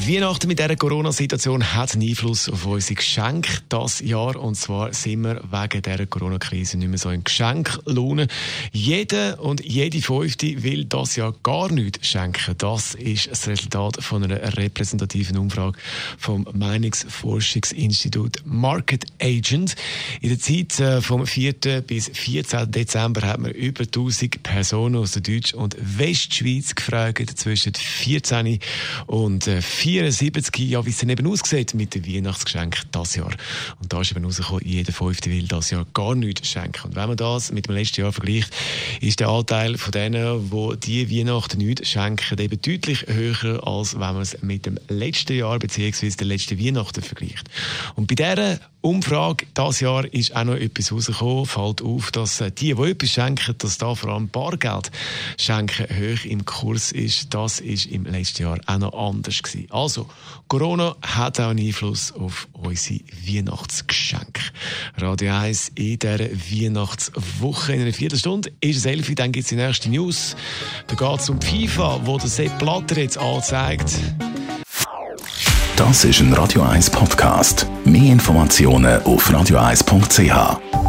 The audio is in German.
Weihnachten mit dieser Corona-Situation hat einen Einfluss auf unsere Geschenke das Jahr. Und zwar sind wir wegen dieser Corona-Krise nicht mehr so in Geschenklohne. Jeder und jede Fünfte will das Jahr gar nichts schenken. Das ist das Resultat von einer repräsentativen Umfrage vom Meinungsforschungsinstitut Market Agent. In der Zeit äh, vom 4. bis 14. Dezember hat man über 1000 Personen aus der Deutsch- und Westschweiz gefragt, zwischen 14 und 14 äh, 74, ja, wie es dann eben aussieht mit den Weihnachtsgeschenken dieses Jahr. Und da ist eben rausgekommen, jeder Fünfte will das Jahr gar nichts schenken. Und wenn man das mit dem letzten Jahr vergleicht, ist der Anteil von denen, die die Weihnachten nichts schenken, eben deutlich höher, als wenn man es mit dem letzten Jahr bzw. der letzten Weihnachten vergleicht. Und bei dieser Umfrage dieses Jahr ist auch noch etwas rausgekommen. Fällt auf, dass äh, die, die etwas schenken, dass da vor allem Bargeld schenken hoch im Kurs ist. Das ist im letzten Jahr auch noch anders gewesen. Also, Corona hat auch einen Einfluss auf unsere Weihnachtsgeschenke. Radio 1 in dieser Weihnachtswoche in einer Viertelstunde ist es 11 dann gibt es die nächste News. Da geht es um FIFA, wo der Sepp Blatter jetzt anzeigt. Das ist ein Radio 1 Podcast. Mehr Informationen auf radio1.ch.